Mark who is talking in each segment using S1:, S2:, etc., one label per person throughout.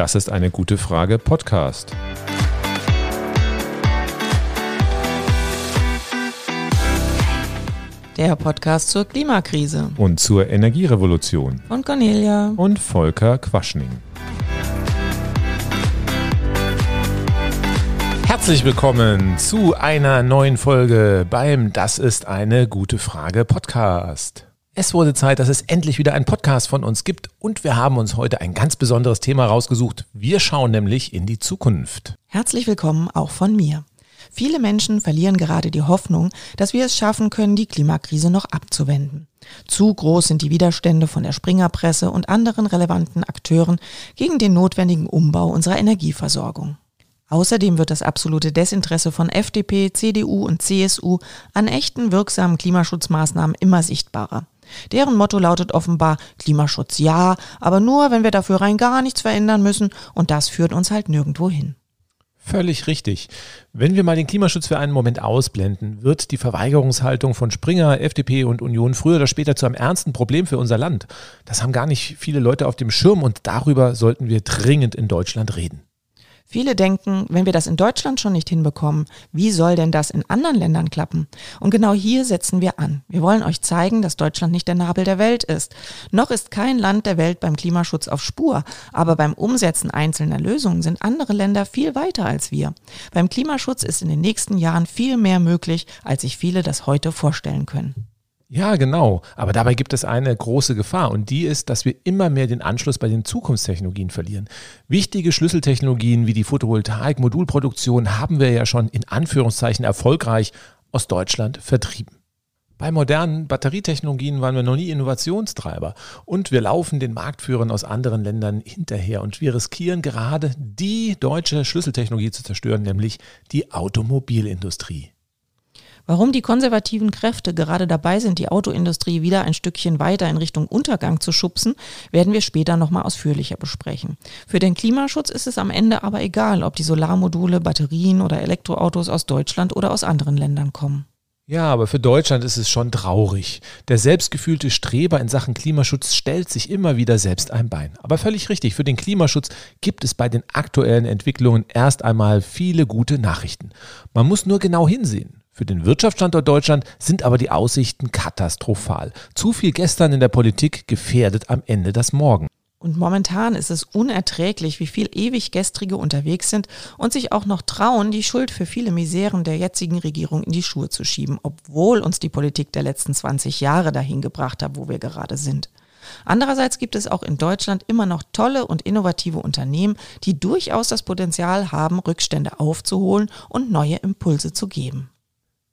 S1: Das ist eine gute Frage Podcast.
S2: Der Podcast zur Klimakrise.
S1: Und zur Energierevolution.
S2: Von Cornelia.
S1: Und Volker Quaschning. Herzlich willkommen zu einer neuen Folge beim Das ist eine gute Frage Podcast. Es wurde Zeit, dass es endlich wieder einen Podcast von uns gibt und wir haben uns heute ein ganz besonderes Thema rausgesucht. Wir schauen nämlich in die Zukunft.
S2: Herzlich willkommen auch von mir. Viele Menschen verlieren gerade die Hoffnung, dass wir es schaffen können, die Klimakrise noch abzuwenden. Zu groß sind die Widerstände von der Springerpresse und anderen relevanten Akteuren gegen den notwendigen Umbau unserer Energieversorgung. Außerdem wird das absolute Desinteresse von FDP, CDU und CSU an echten wirksamen Klimaschutzmaßnahmen immer sichtbarer. Deren Motto lautet offenbar Klimaschutz ja, aber nur, wenn wir dafür rein gar nichts verändern müssen und das führt uns halt nirgendwo hin.
S1: Völlig richtig. Wenn wir mal den Klimaschutz für einen Moment ausblenden, wird die Verweigerungshaltung von Springer, FDP und Union früher oder später zu einem ernsten Problem für unser Land. Das haben gar nicht viele Leute auf dem Schirm und darüber sollten wir dringend in Deutschland reden.
S2: Viele denken, wenn wir das in Deutschland schon nicht hinbekommen, wie soll denn das in anderen Ländern klappen? Und genau hier setzen wir an. Wir wollen euch zeigen, dass Deutschland nicht der Nabel der Welt ist. Noch ist kein Land der Welt beim Klimaschutz auf Spur, aber beim Umsetzen einzelner Lösungen sind andere Länder viel weiter als wir. Beim Klimaschutz ist in den nächsten Jahren viel mehr möglich, als sich viele das heute vorstellen können.
S1: Ja, genau. Aber dabei gibt es eine große Gefahr und die ist, dass wir immer mehr den Anschluss bei den Zukunftstechnologien verlieren. Wichtige Schlüsseltechnologien wie die Photovoltaik-Modulproduktion haben wir ja schon in Anführungszeichen erfolgreich aus Deutschland vertrieben. Bei modernen Batterietechnologien waren wir noch nie Innovationstreiber und wir laufen den Marktführern aus anderen Ländern hinterher und wir riskieren gerade die deutsche Schlüsseltechnologie zu zerstören, nämlich die Automobilindustrie.
S2: Warum die konservativen Kräfte gerade dabei sind, die Autoindustrie wieder ein Stückchen weiter in Richtung Untergang zu schubsen, werden wir später nochmal ausführlicher besprechen. Für den Klimaschutz ist es am Ende aber egal, ob die Solarmodule, Batterien oder Elektroautos aus Deutschland oder aus anderen Ländern kommen.
S1: Ja, aber für Deutschland ist es schon traurig. Der selbstgefühlte Streber in Sachen Klimaschutz stellt sich immer wieder selbst ein Bein. Aber völlig richtig, für den Klimaschutz gibt es bei den aktuellen Entwicklungen erst einmal viele gute Nachrichten. Man muss nur genau hinsehen. Für den Wirtschaftsstandort Deutschland sind aber die Aussichten katastrophal. Zu viel gestern in der Politik gefährdet am Ende das Morgen.
S2: Und momentan ist es unerträglich, wie viel ewig Gestrige unterwegs sind und sich auch noch trauen, die Schuld für viele Miseren der jetzigen Regierung in die Schuhe zu schieben, obwohl uns die Politik der letzten 20 Jahre dahin gebracht hat, wo wir gerade sind. Andererseits gibt es auch in Deutschland immer noch tolle und innovative Unternehmen, die durchaus das Potenzial haben, Rückstände aufzuholen und neue Impulse zu geben.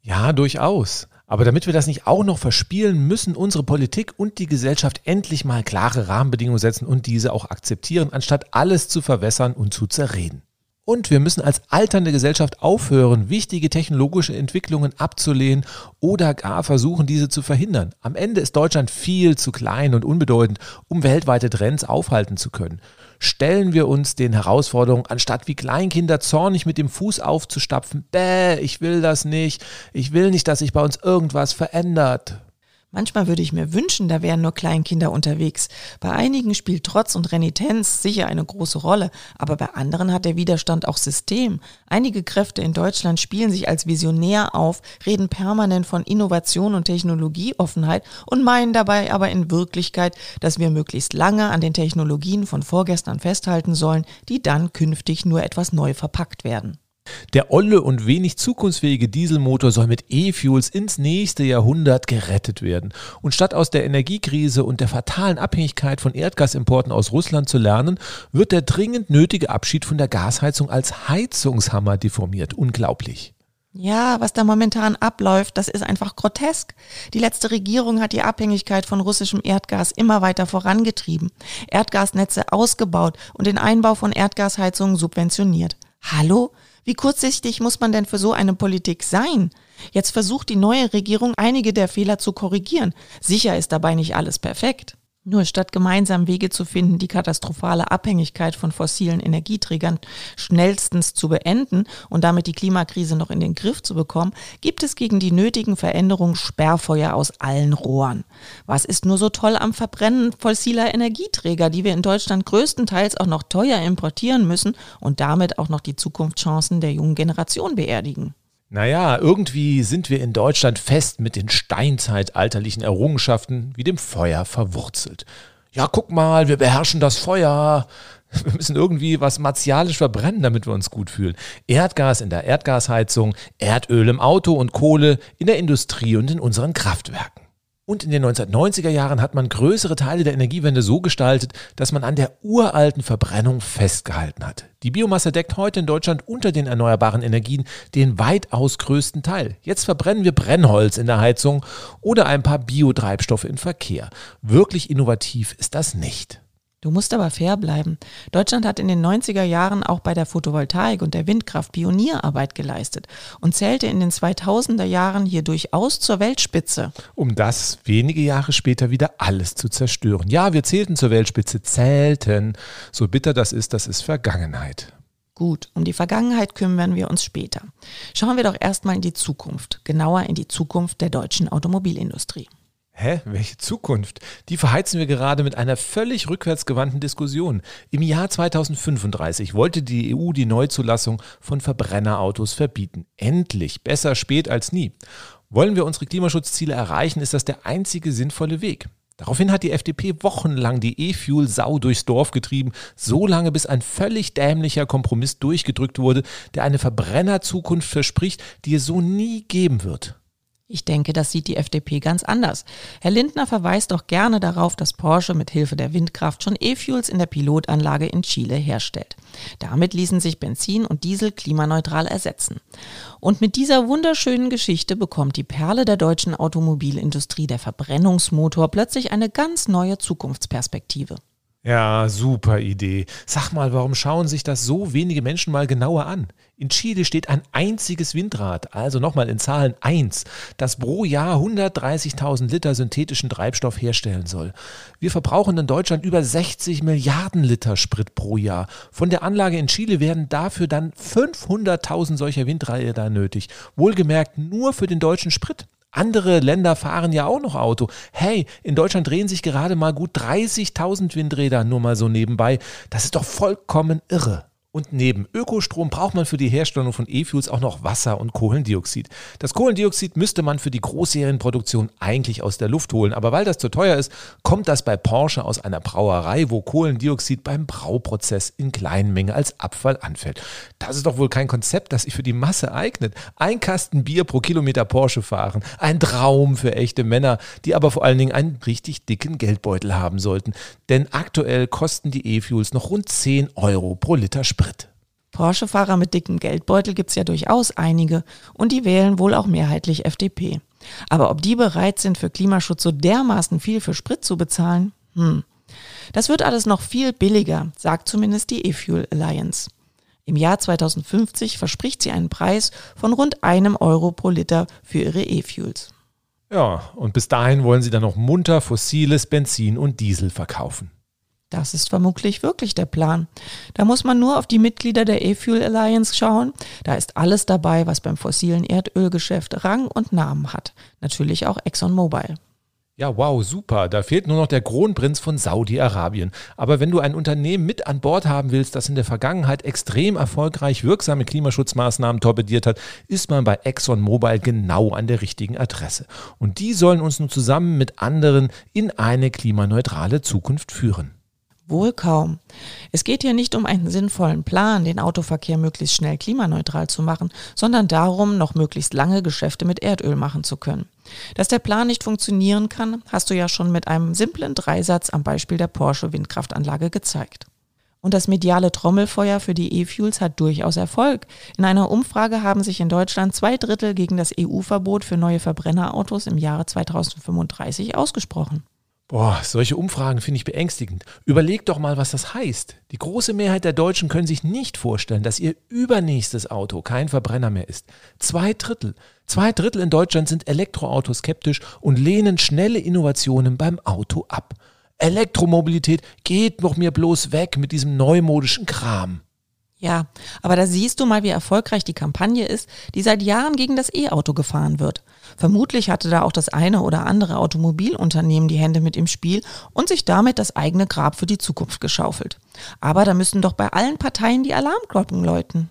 S1: Ja, durchaus. Aber damit wir das nicht auch noch verspielen, müssen unsere Politik und die Gesellschaft endlich mal klare Rahmenbedingungen setzen und diese auch akzeptieren, anstatt alles zu verwässern und zu zerreden. Und wir müssen als alternde Gesellschaft aufhören, wichtige technologische Entwicklungen abzulehnen oder gar versuchen, diese zu verhindern. Am Ende ist Deutschland viel zu klein und unbedeutend, um weltweite Trends aufhalten zu können stellen wir uns den Herausforderungen, anstatt wie Kleinkinder zornig mit dem Fuß aufzustapfen, bäh, ich will das nicht, ich will nicht, dass sich bei uns irgendwas verändert.
S2: Manchmal würde ich mir wünschen, da wären nur Kleinkinder unterwegs. Bei einigen spielt Trotz und Renitenz sicher eine große Rolle, aber bei anderen hat der Widerstand auch System. Einige Kräfte in Deutschland spielen sich als Visionär auf, reden permanent von Innovation und Technologieoffenheit und meinen dabei aber in Wirklichkeit, dass wir möglichst lange an den Technologien von vorgestern festhalten sollen, die dann künftig nur etwas neu verpackt werden.
S1: Der olle und wenig zukunftsfähige Dieselmotor soll mit E-Fuels ins nächste Jahrhundert gerettet werden. Und statt aus der Energiekrise und der fatalen Abhängigkeit von Erdgasimporten aus Russland zu lernen, wird der dringend nötige Abschied von der Gasheizung als Heizungshammer deformiert. Unglaublich.
S2: Ja, was da momentan abläuft, das ist einfach grotesk. Die letzte Regierung hat die Abhängigkeit von russischem Erdgas immer weiter vorangetrieben, Erdgasnetze ausgebaut und den Einbau von Erdgasheizungen subventioniert. Hallo? Wie kurzsichtig muss man denn für so eine Politik sein? Jetzt versucht die neue Regierung einige der Fehler zu korrigieren. Sicher ist dabei nicht alles perfekt. Nur statt gemeinsam Wege zu finden, die katastrophale Abhängigkeit von fossilen Energieträgern schnellstens zu beenden und damit die Klimakrise noch in den Griff zu bekommen, gibt es gegen die nötigen Veränderungen Sperrfeuer aus allen Rohren. Was ist nur so toll am Verbrennen fossiler Energieträger, die wir in Deutschland größtenteils auch noch teuer importieren müssen und damit auch noch die Zukunftschancen der jungen Generation beerdigen?
S1: Naja, irgendwie sind wir in Deutschland fest mit den steinzeitalterlichen Errungenschaften wie dem Feuer verwurzelt. Ja, guck mal, wir beherrschen das Feuer. Wir müssen irgendwie was martialisch verbrennen, damit wir uns gut fühlen. Erdgas in der Erdgasheizung, Erdöl im Auto und Kohle in der Industrie und in unseren Kraftwerken. Und in den 1990er Jahren hat man größere Teile der Energiewende so gestaltet, dass man an der uralten Verbrennung festgehalten hat. Die Biomasse deckt heute in Deutschland unter den erneuerbaren Energien den weitaus größten Teil. Jetzt verbrennen wir Brennholz in der Heizung oder ein paar Biotreibstoffe im Verkehr. Wirklich innovativ ist das nicht.
S2: Du musst aber fair bleiben. Deutschland hat in den 90er Jahren auch bei der Photovoltaik und der Windkraft Pionierarbeit geleistet und zählte in den 2000er Jahren hier durchaus zur Weltspitze.
S1: Um das wenige Jahre später wieder alles zu zerstören. Ja, wir zählten zur Weltspitze, zählten. So bitter das ist, das ist Vergangenheit.
S2: Gut, um die Vergangenheit kümmern wir uns später. Schauen wir doch erstmal in die Zukunft, genauer in die Zukunft der deutschen Automobilindustrie.
S1: Hä? Welche Zukunft? Die verheizen wir gerade mit einer völlig rückwärtsgewandten Diskussion. Im Jahr 2035 wollte die EU die Neuzulassung von Verbrennerautos verbieten. Endlich, besser spät als nie. Wollen wir unsere Klimaschutzziele erreichen, ist das der einzige sinnvolle Weg. Daraufhin hat die FDP wochenlang die E-Fuel-Sau durchs Dorf getrieben, so lange bis ein völlig dämlicher Kompromiss durchgedrückt wurde, der eine Verbrennerzukunft verspricht, die es so nie geben wird.
S2: Ich denke, das sieht die FDP ganz anders. Herr Lindner verweist doch gerne darauf, dass Porsche mit Hilfe der Windkraft schon E-Fuels in der Pilotanlage in Chile herstellt. Damit ließen sich Benzin und Diesel klimaneutral ersetzen. Und mit dieser wunderschönen Geschichte bekommt die Perle der deutschen Automobilindustrie, der Verbrennungsmotor, plötzlich eine ganz neue Zukunftsperspektive.
S1: Ja, super Idee. Sag mal, warum schauen sich das so wenige Menschen mal genauer an? In Chile steht ein einziges Windrad, also nochmal in Zahlen 1, das pro Jahr 130.000 Liter synthetischen Treibstoff herstellen soll. Wir verbrauchen in Deutschland über 60 Milliarden Liter Sprit pro Jahr. Von der Anlage in Chile werden dafür dann 500.000 solcher Windräder nötig. Wohlgemerkt nur für den deutschen Sprit. Andere Länder fahren ja auch noch Auto. Hey, in Deutschland drehen sich gerade mal gut 30.000 Windräder nur mal so nebenbei. Das ist doch vollkommen irre. Und neben Ökostrom braucht man für die Herstellung von E-Fuels auch noch Wasser und Kohlendioxid. Das Kohlendioxid müsste man für die Großserienproduktion eigentlich aus der Luft holen, aber weil das zu teuer ist, kommt das bei Porsche aus einer Brauerei, wo Kohlendioxid beim Brauprozess in kleinen Mengen als Abfall anfällt. Das ist doch wohl kein Konzept, das sich für die Masse eignet. Ein Kasten Bier pro Kilometer Porsche fahren, ein Traum für echte Männer, die aber vor allen Dingen einen richtig dicken Geldbeutel haben sollten. Denn aktuell kosten die E-Fuels noch rund 10 Euro pro Liter Sprit.
S2: Porsche-Fahrer mit dickem Geldbeutel gibt es ja durchaus einige und die wählen wohl auch mehrheitlich FDP. Aber ob die bereit sind, für Klimaschutz so dermaßen viel für Sprit zu bezahlen? Hm. Das wird alles noch viel billiger, sagt zumindest die E-Fuel Alliance. Im Jahr 2050 verspricht sie einen Preis von rund einem Euro pro Liter für ihre E-Fuels.
S1: Ja, und bis dahin wollen sie dann noch munter fossiles Benzin und Diesel verkaufen.
S2: Das ist vermutlich wirklich der Plan. Da muss man nur auf die Mitglieder der E-Fuel Alliance schauen. Da ist alles dabei, was beim fossilen Erdölgeschäft Rang und Namen hat. Natürlich auch ExxonMobil.
S1: Ja, wow, super. Da fehlt nur noch der Kronprinz von Saudi-Arabien. Aber wenn du ein Unternehmen mit an Bord haben willst, das in der Vergangenheit extrem erfolgreich wirksame Klimaschutzmaßnahmen torpediert hat, ist man bei ExxonMobil genau an der richtigen Adresse. Und die sollen uns nun zusammen mit anderen in eine klimaneutrale Zukunft führen.
S2: Wohl kaum. Es geht hier nicht um einen sinnvollen Plan, den Autoverkehr möglichst schnell klimaneutral zu machen, sondern darum, noch möglichst lange Geschäfte mit Erdöl machen zu können. Dass der Plan nicht funktionieren kann, hast du ja schon mit einem simplen Dreisatz am Beispiel der Porsche Windkraftanlage gezeigt. Und das mediale Trommelfeuer für die E-Fuels hat durchaus Erfolg. In einer Umfrage haben sich in Deutschland zwei Drittel gegen das EU-Verbot für neue Verbrennerautos im Jahre 2035 ausgesprochen.
S1: Boah, solche Umfragen finde ich beängstigend. Überleg doch mal, was das heißt. Die große Mehrheit der Deutschen können sich nicht vorstellen, dass ihr übernächstes Auto kein Verbrenner mehr ist. Zwei Drittel. Zwei Drittel in Deutschland sind Elektroautos skeptisch und lehnen schnelle Innovationen beim Auto ab. Elektromobilität geht noch mir bloß weg mit diesem neumodischen Kram.
S2: Ja, aber da siehst du mal, wie erfolgreich die Kampagne ist, die seit Jahren gegen das E-Auto gefahren wird. Vermutlich hatte da auch das eine oder andere Automobilunternehmen die Hände mit im Spiel und sich damit das eigene Grab für die Zukunft geschaufelt. Aber da müssen doch bei allen Parteien die Alarmglocken läuten.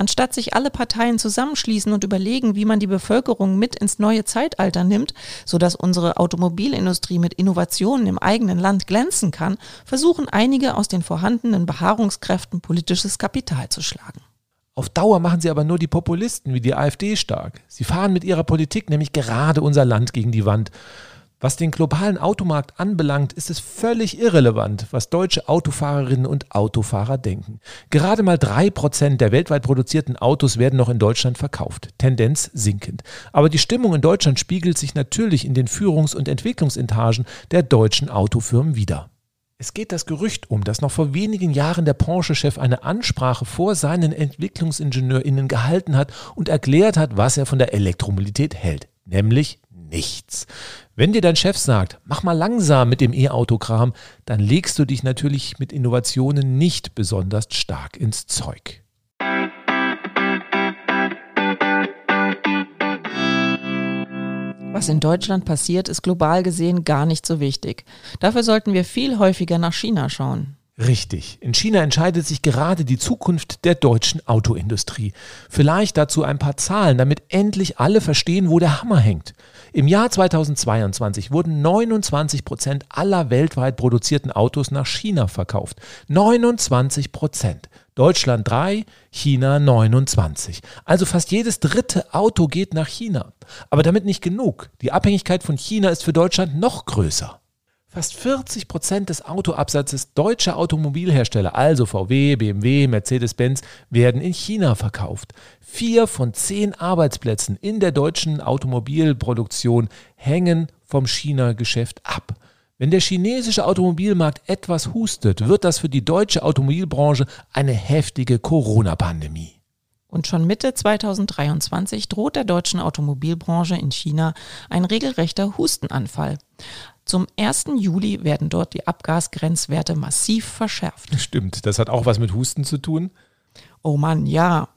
S2: Anstatt sich alle Parteien zusammenschließen und überlegen, wie man die Bevölkerung mit ins neue Zeitalter nimmt, sodass unsere Automobilindustrie mit Innovationen im eigenen Land glänzen kann, versuchen einige aus den vorhandenen Beharrungskräften politisches Kapital zu schlagen.
S1: Auf Dauer machen sie aber nur die Populisten wie die AfD stark. Sie fahren mit ihrer Politik nämlich gerade unser Land gegen die Wand. Was den globalen Automarkt anbelangt, ist es völlig irrelevant, was deutsche Autofahrerinnen und Autofahrer denken. Gerade mal drei Prozent der weltweit produzierten Autos werden noch in Deutschland verkauft, Tendenz sinkend. Aber die Stimmung in Deutschland spiegelt sich natürlich in den Führungs- und Entwicklungsetagen der deutschen Autofirmen wider. Es geht das Gerücht um, dass noch vor wenigen Jahren der Porsche-Chef eine Ansprache vor seinen EntwicklungsingenieurInnen gehalten hat und erklärt hat, was er von der Elektromobilität hält. Nämlich nichts. Wenn dir dein Chef sagt, mach mal langsam mit dem E-Autokram, dann legst du dich natürlich mit Innovationen nicht besonders stark ins Zeug.
S2: Was in Deutschland passiert, ist global gesehen gar nicht so wichtig. Dafür sollten wir viel häufiger nach China schauen.
S1: Richtig. In China entscheidet sich gerade die Zukunft der deutschen Autoindustrie. Vielleicht dazu ein paar Zahlen, damit endlich alle verstehen, wo der Hammer hängt. Im Jahr 2022 wurden 29 Prozent aller weltweit produzierten Autos nach China verkauft. 29 Prozent. Deutschland 3, China 29. Also fast jedes dritte Auto geht nach China. Aber damit nicht genug. Die Abhängigkeit von China ist für Deutschland noch größer. Fast 40 Prozent des Autoabsatzes deutscher Automobilhersteller, also VW, BMW, Mercedes-Benz, werden in China verkauft. Vier von zehn Arbeitsplätzen in der deutschen Automobilproduktion hängen vom China-Geschäft ab. Wenn der chinesische Automobilmarkt etwas hustet, wird das für die deutsche Automobilbranche eine heftige Corona-Pandemie.
S2: Und schon Mitte 2023 droht der deutschen Automobilbranche in China ein regelrechter Hustenanfall. Zum 1. Juli werden dort die Abgasgrenzwerte massiv verschärft.
S1: Stimmt, das hat auch was mit Husten zu tun.
S2: Oh Mann, ja.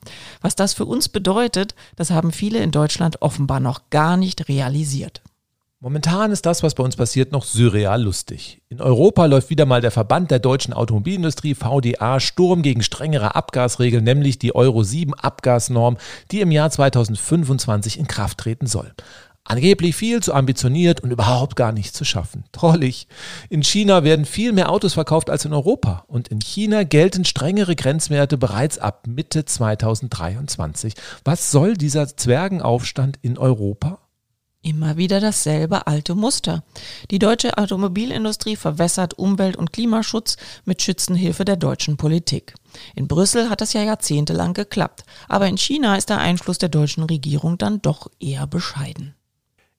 S2: Was das für uns bedeutet, das haben viele in Deutschland offenbar noch gar nicht realisiert.
S1: Momentan ist das, was bei uns passiert, noch surreal lustig. In Europa läuft wieder mal der Verband der deutschen Automobilindustrie VDA Sturm gegen strengere Abgasregeln, nämlich die Euro 7 Abgasnorm, die im Jahr 2025 in Kraft treten soll. Angeblich viel zu ambitioniert und überhaupt gar nicht zu schaffen. Trollig. In China werden viel mehr Autos verkauft als in Europa. Und in China gelten strengere Grenzwerte bereits ab Mitte 2023. Was soll dieser Zwergenaufstand in Europa?
S2: Immer wieder dasselbe alte Muster. Die deutsche Automobilindustrie verwässert Umwelt- und Klimaschutz mit Schützenhilfe der deutschen Politik. In Brüssel hat das ja jahrzehntelang geklappt, aber in China ist der Einfluss der deutschen Regierung dann doch eher bescheiden.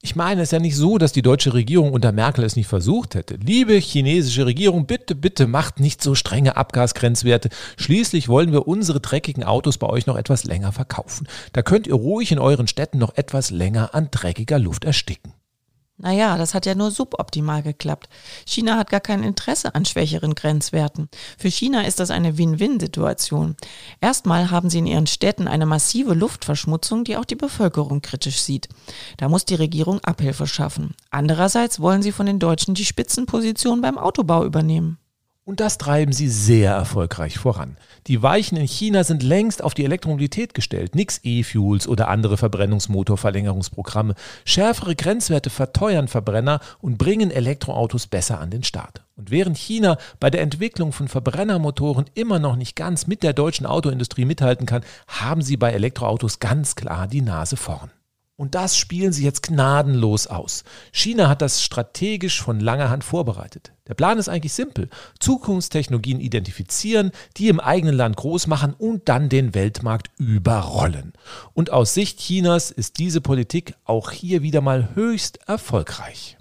S1: Ich meine, es ist ja nicht so, dass die deutsche Regierung unter Merkel es nicht versucht hätte. Liebe chinesische Regierung, bitte, bitte macht nicht so strenge Abgasgrenzwerte. Schließlich wollen wir unsere dreckigen Autos bei euch noch etwas länger verkaufen. Da könnt ihr ruhig in euren Städten noch etwas länger an dreckiger Luft ersticken.
S2: Naja, das hat ja nur suboptimal geklappt. China hat gar kein Interesse an schwächeren Grenzwerten. Für China ist das eine Win-Win-Situation. Erstmal haben sie in ihren Städten eine massive Luftverschmutzung, die auch die Bevölkerung kritisch sieht. Da muss die Regierung Abhilfe schaffen. Andererseits wollen sie von den Deutschen die Spitzenposition beim Autobau übernehmen.
S1: Und das treiben sie sehr erfolgreich voran. Die Weichen in China sind längst auf die Elektromobilität gestellt. Nix E-Fuels oder andere Verbrennungsmotorverlängerungsprogramme. Schärfere Grenzwerte verteuern Verbrenner und bringen Elektroautos besser an den Start. Und während China bei der Entwicklung von Verbrennermotoren immer noch nicht ganz mit der deutschen Autoindustrie mithalten kann, haben sie bei Elektroautos ganz klar die Nase vorn. Und das spielen sie jetzt gnadenlos aus. China hat das strategisch von langer Hand vorbereitet. Der Plan ist eigentlich simpel. Zukunftstechnologien identifizieren, die im eigenen Land groß machen und dann den Weltmarkt überrollen. Und aus Sicht Chinas ist diese Politik auch hier wieder mal höchst erfolgreich.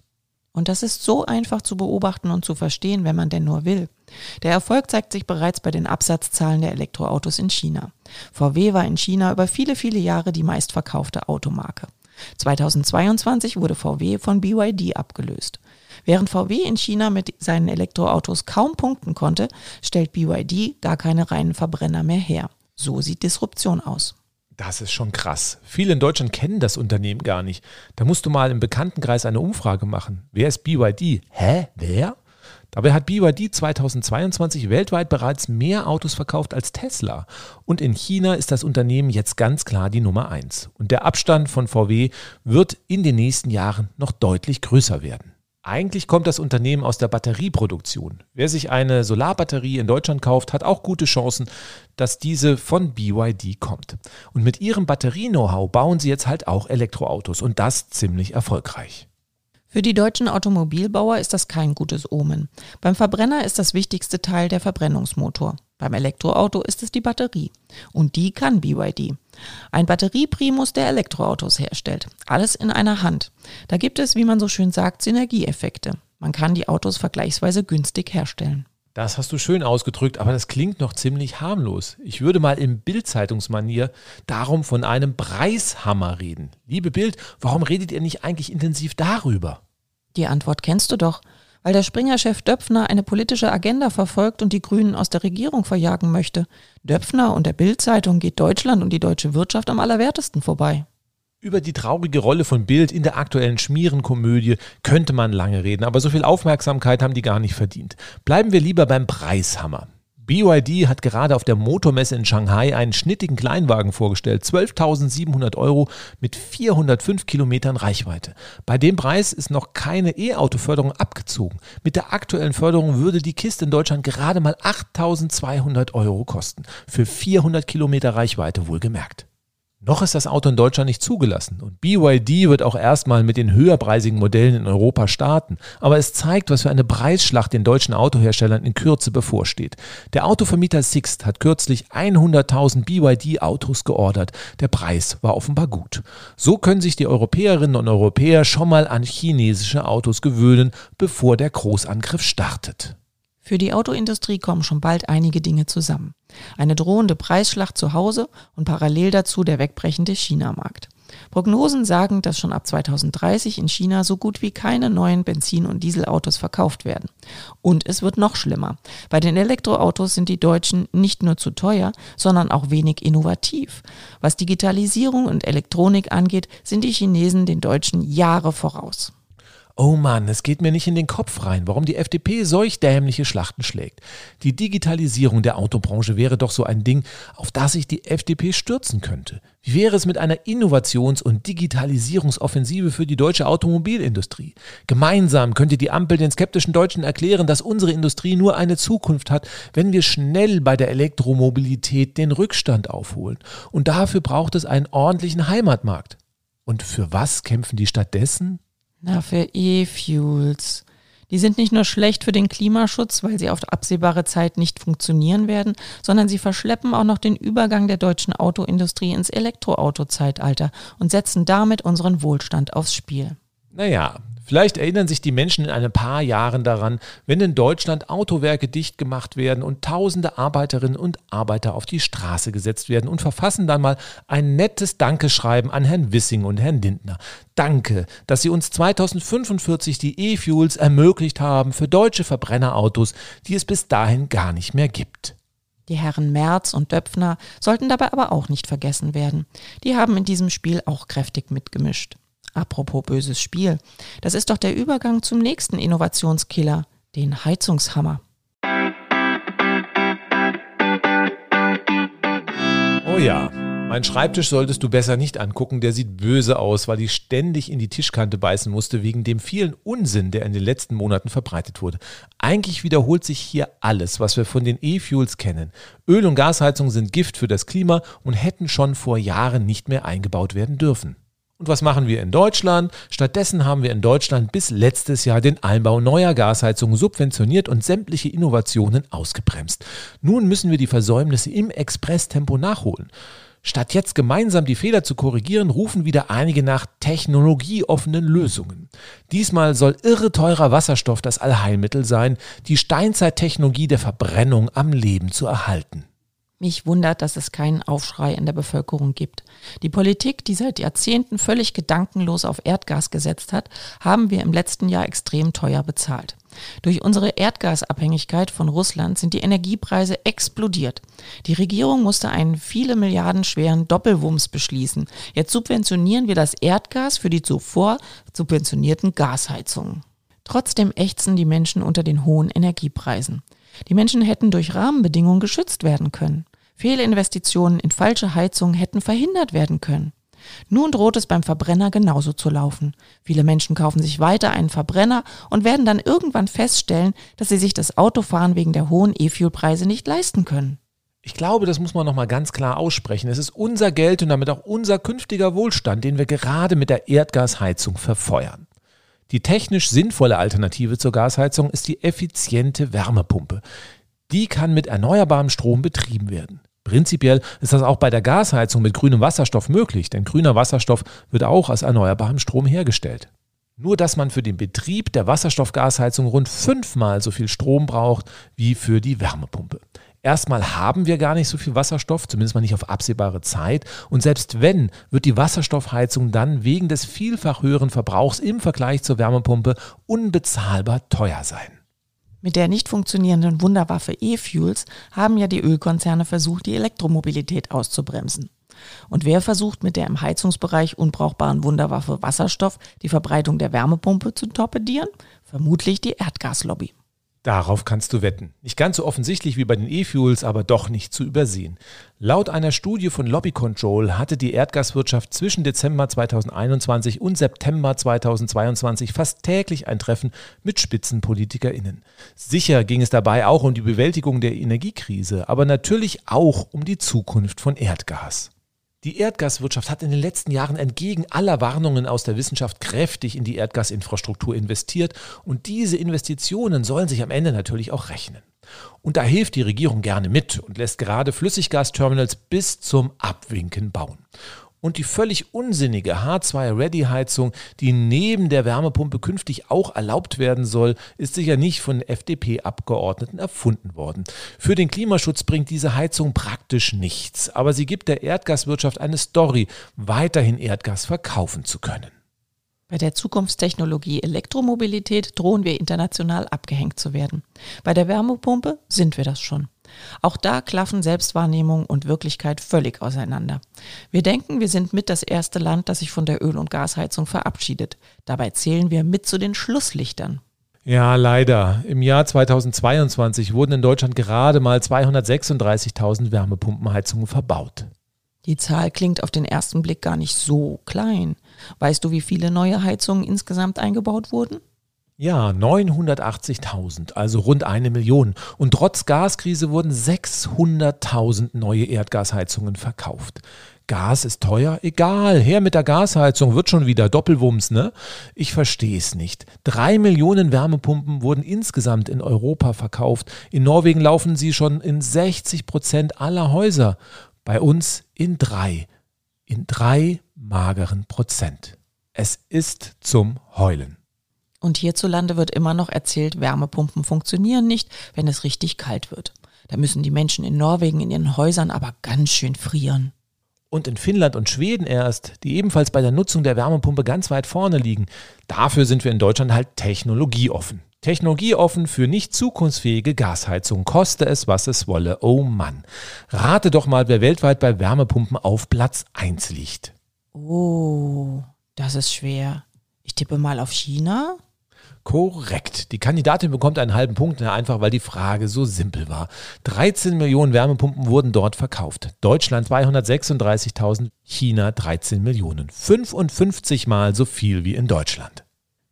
S2: Und das ist so einfach zu beobachten und zu verstehen, wenn man denn nur will. Der Erfolg zeigt sich bereits bei den Absatzzahlen der Elektroautos in China. VW war in China über viele, viele Jahre die meistverkaufte Automarke. 2022 wurde VW von BYD abgelöst. Während VW in China mit seinen Elektroautos kaum punkten konnte, stellt BYD gar keine reinen Verbrenner mehr her. So sieht Disruption aus.
S1: Das ist schon krass. Viele in Deutschland kennen das Unternehmen gar nicht. Da musst du mal im Bekanntenkreis eine Umfrage machen. Wer ist BYD? Hä? Wer? Dabei hat BYD 2022 weltweit bereits mehr Autos verkauft als Tesla. Und in China ist das Unternehmen jetzt ganz klar die Nummer eins. Und der Abstand von VW wird in den nächsten Jahren noch deutlich größer werden. Eigentlich kommt das Unternehmen aus der Batterieproduktion. Wer sich eine Solarbatterie in Deutschland kauft, hat auch gute Chancen, dass diese von BYD kommt. Und mit ihrem Batterie-Know-how bauen sie jetzt halt auch Elektroautos und das ziemlich erfolgreich.
S2: Für die deutschen Automobilbauer ist das kein gutes Omen. Beim Verbrenner ist das wichtigste Teil der Verbrennungsmotor. Beim Elektroauto ist es die Batterie. Und die kann BYD. Ein Batterieprimus, der Elektroautos herstellt. Alles in einer Hand. Da gibt es, wie man so schön sagt, Synergieeffekte. Man kann die Autos vergleichsweise günstig herstellen.
S1: Das hast du schön ausgedrückt, aber das klingt noch ziemlich harmlos. Ich würde mal im Bild-Zeitungsmanier darum von einem Preishammer reden. Liebe Bild, warum redet ihr nicht eigentlich intensiv darüber?
S2: Die Antwort kennst du doch. Weil der Springer-Chef Döpfner eine politische Agenda verfolgt und die Grünen aus der Regierung verjagen möchte. Döpfner und der Bild-Zeitung geht Deutschland und die deutsche Wirtschaft am allerwertesten vorbei.
S1: Über die traurige Rolle von Bild in der aktuellen Schmierenkomödie könnte man lange reden, aber so viel Aufmerksamkeit haben die gar nicht verdient. Bleiben wir lieber beim Preishammer. BYD hat gerade auf der Motormesse in Shanghai einen schnittigen Kleinwagen vorgestellt. 12.700 Euro mit 405 Kilometern Reichweite. Bei dem Preis ist noch keine E-Auto-Förderung abgezogen. Mit der aktuellen Förderung würde die Kiste in Deutschland gerade mal 8.200 Euro kosten. Für 400 Kilometer Reichweite wohlgemerkt. Noch ist das Auto in Deutschland nicht zugelassen und BYD wird auch erstmal mit den höherpreisigen Modellen in Europa starten. Aber es zeigt, was für eine Preisschlacht den deutschen Autoherstellern in Kürze bevorsteht. Der Autovermieter Sixt hat kürzlich 100.000 BYD-Autos geordert. Der Preis war offenbar gut. So können sich die Europäerinnen und Europäer schon mal an chinesische Autos gewöhnen, bevor der Großangriff startet.
S2: Für die Autoindustrie kommen schon bald einige Dinge zusammen. Eine drohende Preisschlacht zu Hause und parallel dazu der wegbrechende China-Markt. Prognosen sagen, dass schon ab 2030 in China so gut wie keine neuen Benzin- und Dieselautos verkauft werden. Und es wird noch schlimmer. Bei den Elektroautos sind die Deutschen nicht nur zu teuer, sondern auch wenig innovativ. Was Digitalisierung und Elektronik angeht, sind die Chinesen den Deutschen Jahre voraus.
S1: Oh Mann, es geht mir nicht in den Kopf rein, warum die FDP solch dämliche Schlachten schlägt. Die Digitalisierung der Autobranche wäre doch so ein Ding, auf das sich die FDP stürzen könnte. Wie wäre es mit einer Innovations- und Digitalisierungsoffensive für die deutsche Automobilindustrie? Gemeinsam könnte die Ampel den skeptischen Deutschen erklären, dass unsere Industrie nur eine Zukunft hat, wenn wir schnell bei der Elektromobilität den Rückstand aufholen. Und dafür braucht es einen ordentlichen Heimatmarkt. Und für was kämpfen die stattdessen?
S2: Na, für E-Fuels. Die sind nicht nur schlecht für den Klimaschutz, weil sie auf absehbare Zeit nicht funktionieren werden, sondern sie verschleppen auch noch den Übergang der deutschen Autoindustrie ins Elektroauto-Zeitalter und setzen damit unseren Wohlstand aufs Spiel.
S1: Naja, Vielleicht erinnern sich die Menschen in ein paar Jahren daran, wenn in Deutschland Autowerke dicht gemacht werden und tausende Arbeiterinnen und Arbeiter auf die Straße gesetzt werden und verfassen dann mal ein nettes Dankeschreiben an Herrn Wissing und Herrn Lindner. Danke, dass Sie uns 2045 die E-Fuels ermöglicht haben für deutsche Verbrennerautos, die es bis dahin gar nicht mehr gibt.
S2: Die Herren Merz und Döpfner sollten dabei aber auch nicht vergessen werden. Die haben in diesem Spiel auch kräftig mitgemischt. Apropos böses Spiel. Das ist doch der Übergang zum nächsten Innovationskiller, den Heizungshammer.
S1: Oh ja, mein Schreibtisch solltest du besser nicht angucken, der sieht böse aus, weil ich ständig in die Tischkante beißen musste wegen dem vielen Unsinn, der in den letzten Monaten verbreitet wurde. Eigentlich wiederholt sich hier alles, was wir von den E-Fuels kennen. Öl- und Gasheizungen sind Gift für das Klima und hätten schon vor Jahren nicht mehr eingebaut werden dürfen. Und was machen wir in Deutschland? Stattdessen haben wir in Deutschland bis letztes Jahr den Einbau neuer Gasheizungen subventioniert und sämtliche Innovationen ausgebremst. Nun müssen wir die Versäumnisse im Expresstempo nachholen. Statt jetzt gemeinsam die Fehler zu korrigieren, rufen wieder einige nach technologieoffenen Lösungen. Diesmal soll irre teurer Wasserstoff das Allheilmittel sein, die Steinzeittechnologie der Verbrennung am Leben zu erhalten.
S2: Mich wundert, dass es keinen Aufschrei in der Bevölkerung gibt. Die Politik, die seit Jahrzehnten völlig gedankenlos auf Erdgas gesetzt hat, haben wir im letzten Jahr extrem teuer bezahlt. Durch unsere Erdgasabhängigkeit von Russland sind die Energiepreise explodiert. Die Regierung musste einen viele Milliarden schweren Doppelwumms beschließen. Jetzt subventionieren wir das Erdgas für die zuvor subventionierten Gasheizungen. Trotzdem ächzen die Menschen unter den hohen Energiepreisen. Die Menschen hätten durch Rahmenbedingungen geschützt werden können. Fehlinvestitionen in falsche Heizungen hätten verhindert werden können. Nun droht es beim Verbrenner genauso zu laufen. Viele Menschen kaufen sich weiter einen Verbrenner und werden dann irgendwann feststellen, dass sie sich das Autofahren wegen der hohen E-Fuel-Preise nicht leisten können.
S1: Ich glaube, das muss man nochmal ganz klar aussprechen. Es ist unser Geld und damit auch unser künftiger Wohlstand, den wir gerade mit der Erdgasheizung verfeuern. Die technisch sinnvolle Alternative zur Gasheizung ist die effiziente Wärmepumpe. Die kann mit erneuerbarem Strom betrieben werden. Prinzipiell ist das auch bei der Gasheizung mit grünem Wasserstoff möglich, denn grüner Wasserstoff wird auch aus erneuerbarem Strom hergestellt. Nur dass man für den Betrieb der Wasserstoffgasheizung rund fünfmal so viel Strom braucht wie für die Wärmepumpe. Erstmal haben wir gar nicht so viel Wasserstoff, zumindest mal nicht auf absehbare Zeit. Und selbst wenn, wird die Wasserstoffheizung dann wegen des vielfach höheren Verbrauchs im Vergleich zur Wärmepumpe unbezahlbar teuer sein.
S2: Mit der nicht funktionierenden Wunderwaffe E-Fuels haben ja die Ölkonzerne versucht, die Elektromobilität auszubremsen. Und wer versucht mit der im Heizungsbereich unbrauchbaren Wunderwaffe Wasserstoff die Verbreitung der Wärmepumpe zu torpedieren? Vermutlich die Erdgaslobby.
S1: Darauf kannst du wetten. Nicht ganz so offensichtlich wie bei den E-Fuels, aber doch nicht zu übersehen. Laut einer Studie von Lobby Control hatte die Erdgaswirtschaft zwischen Dezember 2021 und September 2022 fast täglich ein Treffen mit SpitzenpolitikerInnen. Sicher ging es dabei auch um die Bewältigung der Energiekrise, aber natürlich auch um die Zukunft von Erdgas. Die Erdgaswirtschaft hat in den letzten Jahren entgegen aller Warnungen aus der Wissenschaft kräftig in die Erdgasinfrastruktur investiert und diese Investitionen sollen sich am Ende natürlich auch rechnen. Und da hilft die Regierung gerne mit und lässt gerade Flüssiggasterminals bis zum Abwinken bauen und die völlig unsinnige H2-Ready-Heizung, die neben der Wärmepumpe künftig auch erlaubt werden soll, ist sicher nicht von FDP-Abgeordneten erfunden worden. Für den Klimaschutz bringt diese Heizung praktisch nichts, aber sie gibt der Erdgaswirtschaft eine Story, weiterhin Erdgas verkaufen zu können.
S2: Bei der Zukunftstechnologie Elektromobilität drohen wir international abgehängt zu werden. Bei der Wärmepumpe sind wir das schon. Auch da klaffen Selbstwahrnehmung und Wirklichkeit völlig auseinander. Wir denken, wir sind mit das erste Land, das sich von der Öl- und Gasheizung verabschiedet. Dabei zählen wir mit zu den Schlusslichtern.
S1: Ja, leider. Im Jahr 2022 wurden in Deutschland gerade mal 236.000 Wärmepumpenheizungen verbaut.
S2: Die Zahl klingt auf den ersten Blick gar nicht so klein. Weißt du, wie viele neue Heizungen insgesamt eingebaut wurden?
S1: Ja, 980.000, also rund eine Million. Und trotz Gaskrise wurden 600.000 neue Erdgasheizungen verkauft. Gas ist teuer? Egal, her mit der Gasheizung, wird schon wieder Doppelwumms, ne? Ich verstehe es nicht. Drei Millionen Wärmepumpen wurden insgesamt in Europa verkauft. In Norwegen laufen sie schon in 60 Prozent aller Häuser. Bei uns in drei. In drei mageren Prozent. Es ist zum Heulen.
S2: Und hierzulande wird immer noch erzählt, Wärmepumpen funktionieren nicht, wenn es richtig kalt wird. Da müssen die Menschen in Norwegen in ihren Häusern aber ganz schön frieren.
S1: Und in Finnland und Schweden erst, die ebenfalls bei der Nutzung der Wärmepumpe ganz weit vorne liegen. Dafür sind wir in Deutschland halt technologieoffen. Technologieoffen für nicht zukunftsfähige Gasheizung, koste es, was es wolle. Oh Mann. Rate doch mal, wer weltweit bei Wärmepumpen auf Platz 1 liegt.
S2: Oh, das ist schwer. Ich tippe mal auf China.
S1: Korrekt. Die Kandidatin bekommt einen halben Punkt, einfach weil die Frage so simpel war. 13 Millionen Wärmepumpen wurden dort verkauft. Deutschland 236.000, China 13 Millionen. 55 mal so viel wie in Deutschland.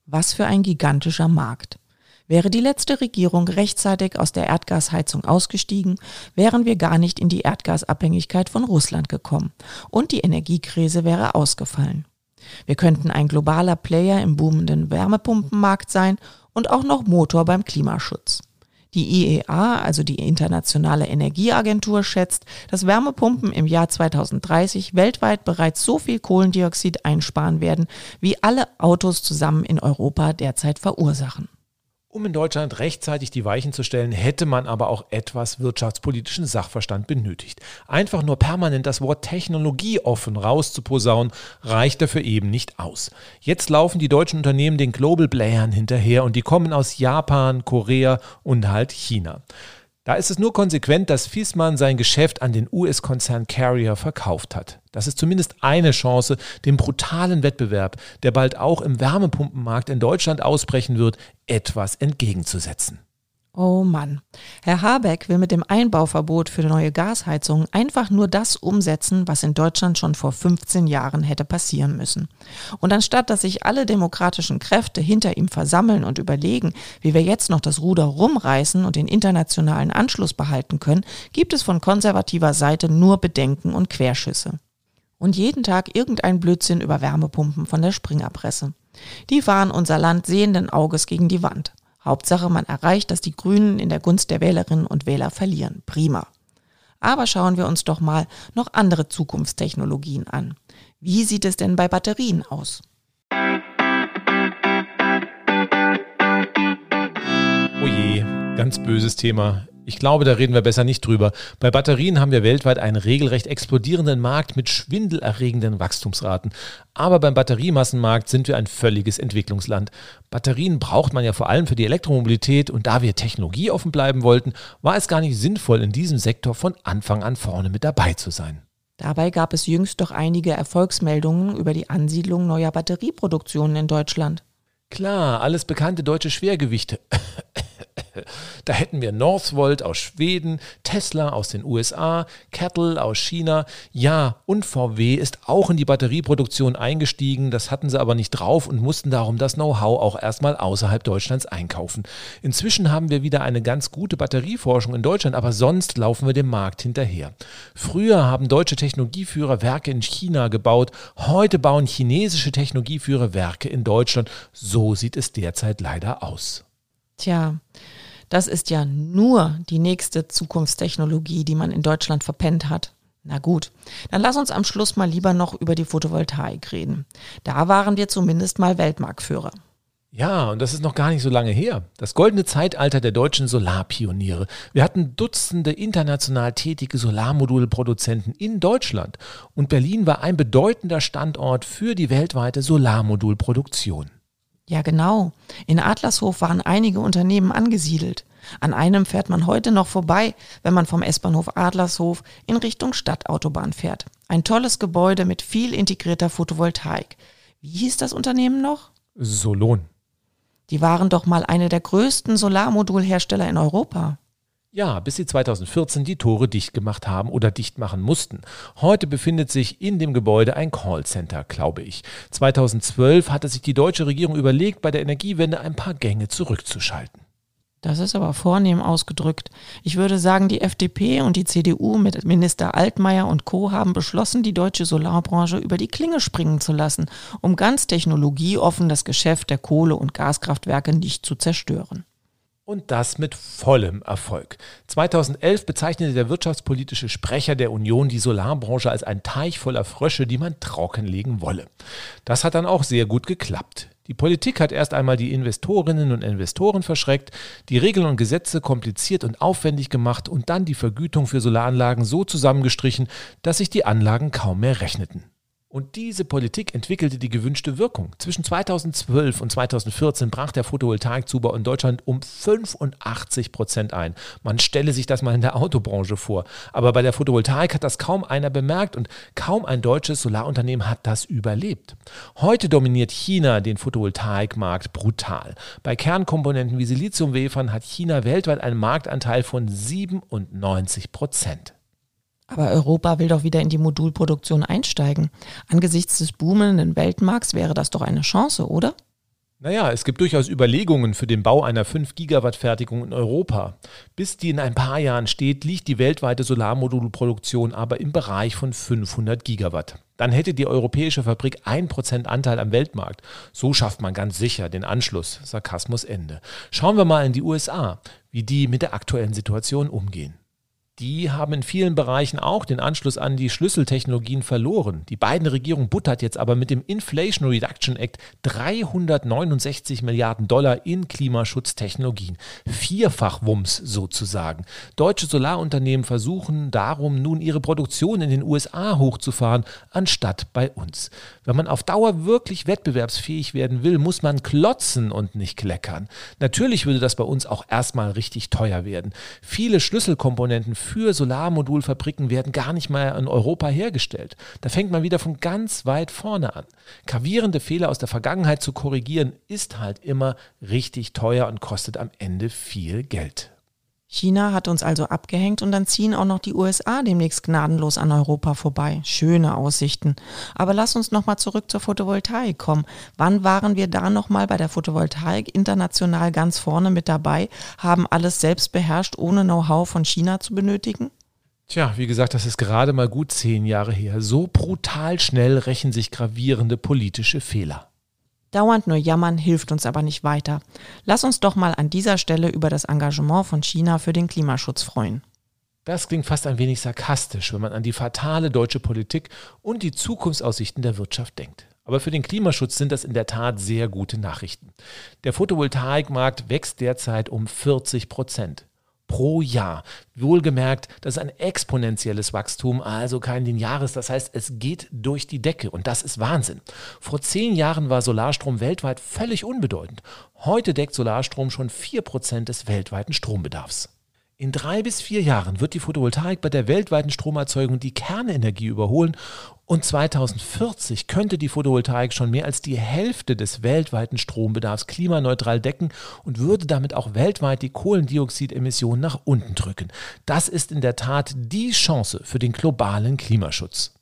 S2: Was für ein gigantischer Markt. Wäre die letzte Regierung rechtzeitig aus der Erdgasheizung ausgestiegen, wären wir gar nicht in die Erdgasabhängigkeit von Russland gekommen und die Energiekrise wäre ausgefallen. Wir könnten ein globaler Player im boomenden Wärmepumpenmarkt sein und auch noch Motor beim Klimaschutz. Die IEA, also die Internationale Energieagentur, schätzt, dass Wärmepumpen im Jahr 2030 weltweit bereits so viel Kohlendioxid einsparen werden, wie alle Autos zusammen in Europa derzeit verursachen.
S1: Um in Deutschland rechtzeitig die Weichen zu stellen, hätte man aber auch etwas wirtschaftspolitischen Sachverstand benötigt. Einfach nur permanent das Wort Technologie offen rauszuposaunen, reicht dafür eben nicht aus. Jetzt laufen die deutschen Unternehmen den Global Playern hinterher und die kommen aus Japan, Korea und halt China. Da ist es nur konsequent, dass Fiesmann sein Geschäft an den US-Konzern Carrier verkauft hat. Das ist zumindest eine Chance, dem brutalen Wettbewerb, der bald auch im Wärmepumpenmarkt in Deutschland ausbrechen wird, etwas entgegenzusetzen.
S2: Oh Mann. Herr Habeck will mit dem Einbauverbot für neue Gasheizungen einfach nur das umsetzen, was in Deutschland schon vor 15 Jahren hätte passieren müssen. Und anstatt dass sich alle demokratischen Kräfte hinter ihm versammeln und überlegen, wie wir jetzt noch das Ruder rumreißen und den internationalen Anschluss behalten können, gibt es von konservativer Seite nur Bedenken und Querschüsse. Und jeden Tag irgendein Blödsinn über Wärmepumpen von der Springerpresse. Die fahren unser Land sehenden Auges gegen die Wand. Hauptsache, man erreicht, dass die Grünen in der Gunst der Wählerinnen und Wähler verlieren. Prima. Aber schauen wir uns doch mal noch andere Zukunftstechnologien an. Wie sieht es denn bei Batterien aus?
S1: Oh je, ganz böses Thema. Ich glaube, da reden wir besser nicht drüber. Bei Batterien haben wir weltweit einen regelrecht explodierenden Markt mit schwindelerregenden Wachstumsraten. Aber beim Batteriemassenmarkt sind wir ein völliges Entwicklungsland. Batterien braucht man ja vor allem für die Elektromobilität und da wir technologieoffen bleiben wollten, war es gar nicht sinnvoll, in diesem Sektor von Anfang an vorne mit dabei zu sein.
S2: Dabei gab es jüngst doch einige Erfolgsmeldungen über die Ansiedlung neuer Batterieproduktionen in Deutschland.
S1: Klar, alles bekannte deutsche Schwergewichte. Da hätten wir Northvolt aus Schweden, Tesla aus den USA, Kettle aus China. Ja, und VW ist auch in die Batterieproduktion eingestiegen. Das hatten sie aber nicht drauf und mussten darum das Know-how auch erstmal außerhalb Deutschlands einkaufen. Inzwischen haben wir wieder eine ganz gute Batterieforschung in Deutschland, aber sonst laufen wir dem Markt hinterher. Früher haben deutsche Technologieführer Werke in China gebaut. Heute bauen chinesische Technologieführer Werke in Deutschland. So sieht es derzeit leider aus.
S2: Tja, das ist ja nur die nächste Zukunftstechnologie, die man in Deutschland verpennt hat. Na gut, dann lass uns am Schluss mal lieber noch über die Photovoltaik reden. Da waren wir zumindest mal Weltmarktführer.
S1: Ja, und das ist noch gar nicht so lange her. Das goldene Zeitalter der deutschen Solarpioniere. Wir hatten Dutzende international tätige Solarmodulproduzenten in Deutschland und Berlin war ein bedeutender Standort für die weltweite Solarmodulproduktion.
S2: Ja, genau. In Adlershof waren einige Unternehmen angesiedelt. An einem fährt man heute noch vorbei, wenn man vom S-Bahnhof Adlershof in Richtung Stadtautobahn fährt. Ein tolles Gebäude mit viel integrierter Photovoltaik. Wie hieß das Unternehmen noch?
S1: Solon.
S2: Die waren doch mal eine der größten Solarmodulhersteller in Europa.
S1: Ja, bis sie 2014 die Tore dicht gemacht haben oder dicht machen mussten. Heute befindet sich in dem Gebäude ein Callcenter, glaube ich. 2012 hatte sich die deutsche Regierung überlegt, bei der Energiewende ein paar Gänge zurückzuschalten.
S2: Das ist aber vornehm ausgedrückt. Ich würde sagen, die FDP und die CDU mit Minister Altmaier und Co. haben beschlossen, die deutsche Solarbranche über die Klinge springen zu lassen, um ganz technologieoffen das Geschäft der Kohle- und Gaskraftwerke nicht zu zerstören.
S1: Und das mit vollem Erfolg. 2011 bezeichnete der wirtschaftspolitische Sprecher der Union die Solarbranche als ein Teich voller Frösche, die man trockenlegen wolle. Das hat dann auch sehr gut geklappt. Die Politik hat erst einmal die Investorinnen und Investoren verschreckt, die Regeln und Gesetze kompliziert und aufwendig gemacht und dann die Vergütung für Solaranlagen so zusammengestrichen, dass sich die Anlagen kaum mehr rechneten. Und diese Politik entwickelte die gewünschte Wirkung. Zwischen 2012 und 2014 brach der Photovoltaikzubau in Deutschland um 85 Prozent ein. Man stelle sich das mal in der Autobranche vor. Aber bei der Photovoltaik hat das kaum einer bemerkt und kaum ein deutsches Solarunternehmen hat das überlebt. Heute dominiert China den Photovoltaikmarkt brutal. Bei Kernkomponenten wie Siliziumwefern hat China weltweit einen Marktanteil von 97 Prozent.
S2: Aber Europa will doch wieder in die Modulproduktion einsteigen. Angesichts des boomenden Weltmarkts wäre das doch eine Chance, oder?
S1: Naja, es gibt durchaus Überlegungen für den Bau einer 5-Gigawatt-Fertigung in Europa. Bis die in ein paar Jahren steht, liegt die weltweite Solarmodulproduktion aber im Bereich von 500 Gigawatt. Dann hätte die europäische Fabrik 1% Anteil am Weltmarkt. So schafft man ganz sicher den Anschluss. Sarkasmus Ende. Schauen wir mal in die USA, wie die mit der aktuellen Situation umgehen. Die haben in vielen Bereichen auch den Anschluss an die Schlüsseltechnologien verloren. Die beiden Regierungen buttert jetzt aber mit dem Inflation Reduction Act 369 Milliarden Dollar in Klimaschutztechnologien. Vierfach Wumms sozusagen. Deutsche Solarunternehmen versuchen darum nun ihre Produktion in den USA hochzufahren, anstatt bei uns. Wenn man auf Dauer wirklich wettbewerbsfähig werden will, muss man klotzen und nicht kleckern. Natürlich würde das bei uns auch erstmal richtig teuer werden. Viele Schlüsselkomponenten für Solarmodulfabriken werden gar nicht mehr in Europa hergestellt. Da fängt man wieder von ganz weit vorne an. Gravierende Fehler aus der Vergangenheit zu korrigieren, ist halt immer richtig teuer und kostet am Ende viel Geld.
S2: China hat uns also abgehängt und dann ziehen auch noch die USA demnächst gnadenlos an Europa vorbei. Schöne Aussichten. Aber lass uns nochmal zurück zur Photovoltaik kommen. Wann waren wir da nochmal bei der Photovoltaik international ganz vorne mit dabei, haben alles selbst beherrscht, ohne Know-how von China zu benötigen?
S1: Tja, wie gesagt, das ist gerade mal gut zehn Jahre her. So brutal schnell rächen sich gravierende politische Fehler.
S2: Dauernd nur jammern hilft uns aber nicht weiter. Lass uns doch mal an dieser Stelle über das Engagement von China für den Klimaschutz freuen.
S1: Das klingt fast ein wenig sarkastisch, wenn man an die fatale deutsche Politik und die Zukunftsaussichten der Wirtschaft denkt. Aber für den Klimaschutz sind das in der Tat sehr gute Nachrichten. Der Photovoltaikmarkt wächst derzeit um 40 Prozent pro Jahr. Wohlgemerkt, das ist ein exponentielles Wachstum, also kein lineares. Das heißt, es geht durch die Decke und das ist Wahnsinn. Vor zehn Jahren war Solarstrom weltweit völlig unbedeutend. Heute deckt Solarstrom schon 4% des weltweiten Strombedarfs. In drei bis vier Jahren wird die Photovoltaik bei der weltweiten Stromerzeugung die Kernenergie überholen und 2040 könnte die Photovoltaik schon mehr als die Hälfte des weltweiten Strombedarfs klimaneutral decken und würde damit auch weltweit die Kohlendioxidemissionen nach unten drücken. Das ist in der Tat die Chance für den globalen Klimaschutz.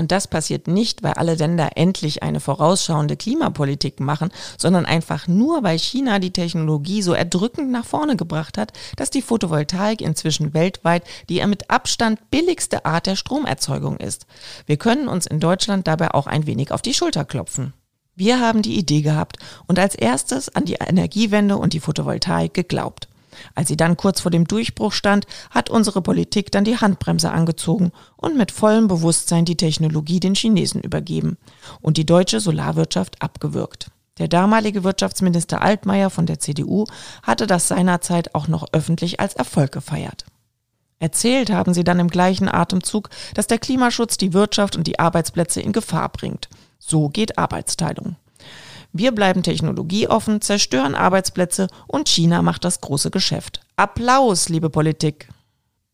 S2: Und das passiert nicht, weil alle Länder endlich eine vorausschauende Klimapolitik machen, sondern einfach nur, weil China die Technologie so erdrückend nach vorne gebracht hat, dass die Photovoltaik inzwischen weltweit die mit Abstand billigste Art der Stromerzeugung ist. Wir können uns in Deutschland dabei auch ein wenig auf die Schulter klopfen. Wir haben die Idee gehabt und als erstes an die Energiewende und die Photovoltaik geglaubt. Als sie dann kurz vor dem Durchbruch stand, hat unsere Politik dann die Handbremse angezogen und mit vollem Bewusstsein die Technologie den Chinesen übergeben und die deutsche Solarwirtschaft abgewürgt. Der damalige Wirtschaftsminister Altmaier von der CDU hatte das seinerzeit auch noch öffentlich als Erfolg gefeiert. Erzählt haben sie dann im gleichen Atemzug, dass der Klimaschutz die Wirtschaft und die Arbeitsplätze in Gefahr bringt. So geht Arbeitsteilung. Wir bleiben technologieoffen, zerstören Arbeitsplätze und China macht das große Geschäft. Applaus, liebe Politik.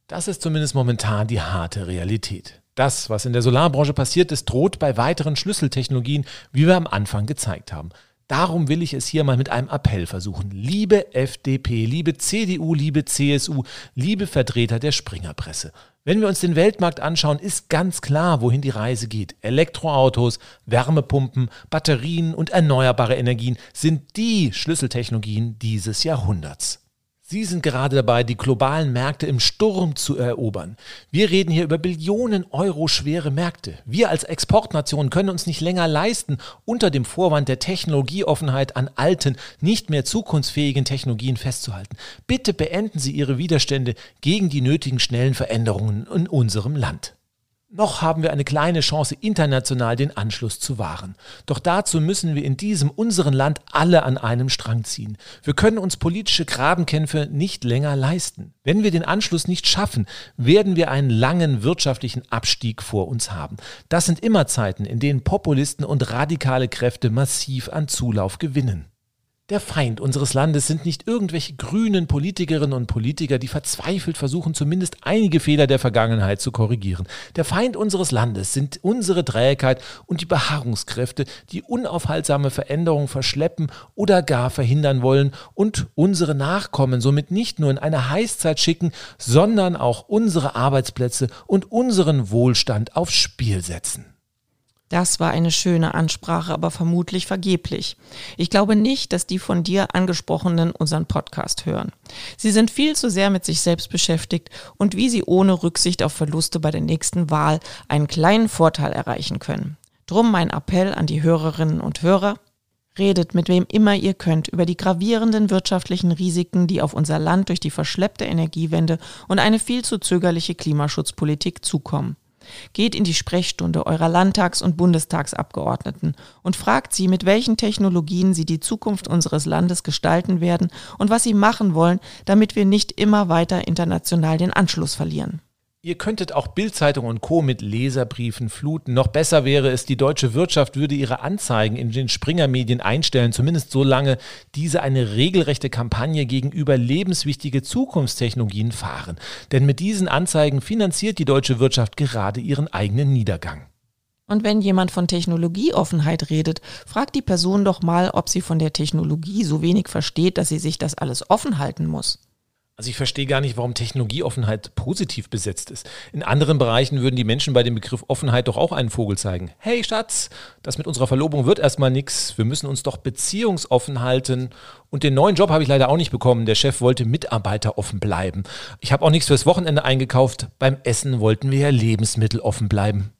S1: Das ist zumindest momentan die harte Realität. Das, was in der Solarbranche passiert ist, droht bei weiteren Schlüsseltechnologien, wie wir am Anfang gezeigt haben. Darum will ich es hier mal mit einem Appell versuchen. Liebe FDP, liebe CDU, liebe CSU, liebe Vertreter der Springerpresse. Wenn wir uns den Weltmarkt anschauen, ist ganz klar, wohin die Reise geht. Elektroautos, Wärmepumpen, Batterien und erneuerbare Energien sind die Schlüsseltechnologien dieses Jahrhunderts. Sie sind gerade dabei, die globalen Märkte im Sturm zu erobern. Wir reden hier über Billionen Euro schwere Märkte. Wir als Exportnation können uns nicht länger leisten, unter dem Vorwand der Technologieoffenheit an alten, nicht mehr zukunftsfähigen Technologien festzuhalten. Bitte beenden Sie Ihre Widerstände gegen die nötigen schnellen Veränderungen in unserem Land. Noch haben wir eine kleine Chance, international den Anschluss zu wahren. Doch dazu müssen wir in diesem unseren Land alle an einem Strang ziehen. Wir können uns politische Grabenkämpfe nicht länger leisten. Wenn wir den Anschluss nicht schaffen, werden wir einen langen wirtschaftlichen Abstieg vor uns haben. Das sind immer Zeiten, in denen Populisten und radikale Kräfte massiv an Zulauf gewinnen. Der Feind unseres Landes sind nicht irgendwelche grünen Politikerinnen und Politiker, die verzweifelt versuchen, zumindest einige Fehler der Vergangenheit zu korrigieren. Der Feind unseres Landes sind unsere Trägheit und die Beharrungskräfte, die unaufhaltsame Veränderungen verschleppen oder gar verhindern wollen und unsere Nachkommen somit nicht nur in eine Heißzeit schicken, sondern auch unsere Arbeitsplätze und unseren Wohlstand aufs Spiel setzen.
S2: Das war eine schöne Ansprache, aber vermutlich vergeblich. Ich glaube nicht, dass die von dir angesprochenen unseren Podcast hören. Sie sind viel zu sehr mit sich selbst beschäftigt und wie sie ohne Rücksicht auf Verluste bei der nächsten Wahl einen kleinen Vorteil erreichen können. Drum mein Appell an die Hörerinnen und Hörer. Redet mit wem immer ihr könnt über die gravierenden wirtschaftlichen Risiken, die auf unser Land durch die verschleppte Energiewende und eine viel zu zögerliche Klimaschutzpolitik zukommen. Geht in die Sprechstunde eurer Landtags- und Bundestagsabgeordneten und fragt sie, mit welchen Technologien sie die Zukunft unseres Landes gestalten werden und was sie machen wollen, damit wir nicht immer weiter international den Anschluss verlieren.
S1: Ihr könntet auch Bildzeitung und Co. mit Leserbriefen fluten. Noch besser wäre es, die deutsche Wirtschaft würde ihre Anzeigen in den Springer-Medien einstellen, zumindest solange diese eine regelrechte Kampagne gegenüber lebenswichtige Zukunftstechnologien fahren. Denn mit diesen Anzeigen finanziert die deutsche Wirtschaft gerade ihren eigenen Niedergang.
S2: Und wenn jemand von Technologieoffenheit redet, fragt die Person doch mal, ob sie von der Technologie so wenig versteht, dass sie sich das alles offen halten muss.
S1: Also ich verstehe gar nicht, warum Technologieoffenheit positiv besetzt ist. In anderen Bereichen würden die Menschen bei dem Begriff Offenheit doch auch einen Vogel zeigen. Hey Schatz, das mit unserer Verlobung wird erstmal nichts. Wir müssen uns doch beziehungsoffen halten. Und den neuen Job habe ich leider auch nicht bekommen. Der Chef wollte mitarbeiteroffen bleiben. Ich habe auch nichts fürs Wochenende eingekauft. Beim Essen wollten wir ja lebensmitteloffen bleiben.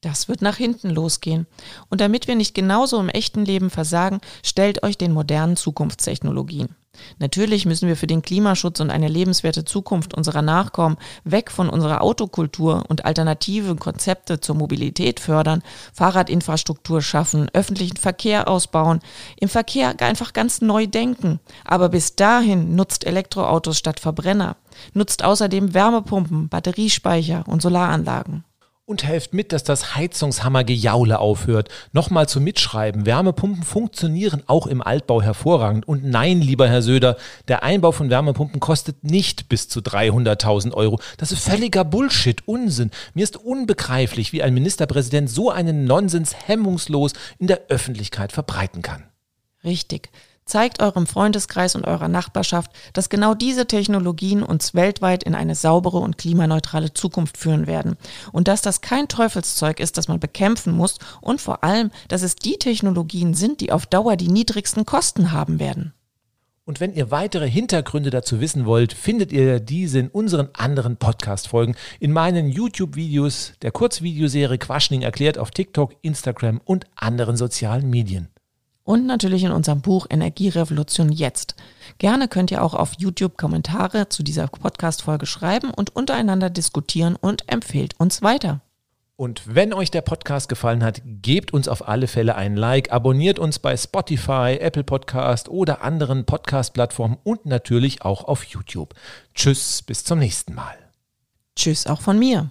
S2: Das wird nach hinten losgehen. Und damit wir nicht genauso im echten Leben versagen, stellt euch den modernen Zukunftstechnologien. Natürlich müssen wir für den Klimaschutz und eine lebenswerte Zukunft unserer Nachkommen weg von unserer Autokultur und alternative Konzepte zur Mobilität fördern, Fahrradinfrastruktur schaffen, öffentlichen Verkehr ausbauen, im Verkehr einfach ganz neu denken. Aber bis dahin nutzt Elektroautos statt Verbrenner, nutzt außerdem Wärmepumpen, Batteriespeicher und Solaranlagen
S1: und helft mit, dass das Heizungshammergejaule aufhört. Nochmal zum Mitschreiben. Wärmepumpen funktionieren auch im Altbau hervorragend. Und nein, lieber Herr Söder, der Einbau von Wärmepumpen kostet nicht bis zu 300.000 Euro. Das ist völliger Bullshit, Unsinn. Mir ist unbegreiflich, wie ein Ministerpräsident so einen Nonsens hemmungslos in der Öffentlichkeit verbreiten kann.
S2: Richtig. Zeigt eurem Freundeskreis und eurer Nachbarschaft, dass genau diese Technologien uns weltweit in eine saubere und klimaneutrale Zukunft führen werden. Und dass das kein Teufelszeug ist, das man bekämpfen muss und vor allem, dass es die Technologien sind, die auf Dauer die niedrigsten Kosten haben werden.
S1: Und wenn ihr weitere Hintergründe dazu wissen wollt, findet ihr diese in unseren anderen Podcast-Folgen, in meinen YouTube-Videos, der Kurzvideoserie Quaschning erklärt auf TikTok, Instagram und anderen sozialen Medien
S2: und natürlich in unserem Buch Energierevolution jetzt. Gerne könnt ihr auch auf YouTube Kommentare zu dieser Podcast-Folge schreiben und untereinander diskutieren und empfehlt uns weiter.
S1: Und wenn euch der Podcast gefallen hat, gebt uns auf alle Fälle ein Like, abonniert uns bei Spotify, Apple Podcast oder anderen Podcast-Plattformen und natürlich auch auf YouTube. Tschüss, bis zum nächsten Mal.
S2: Tschüss auch von mir.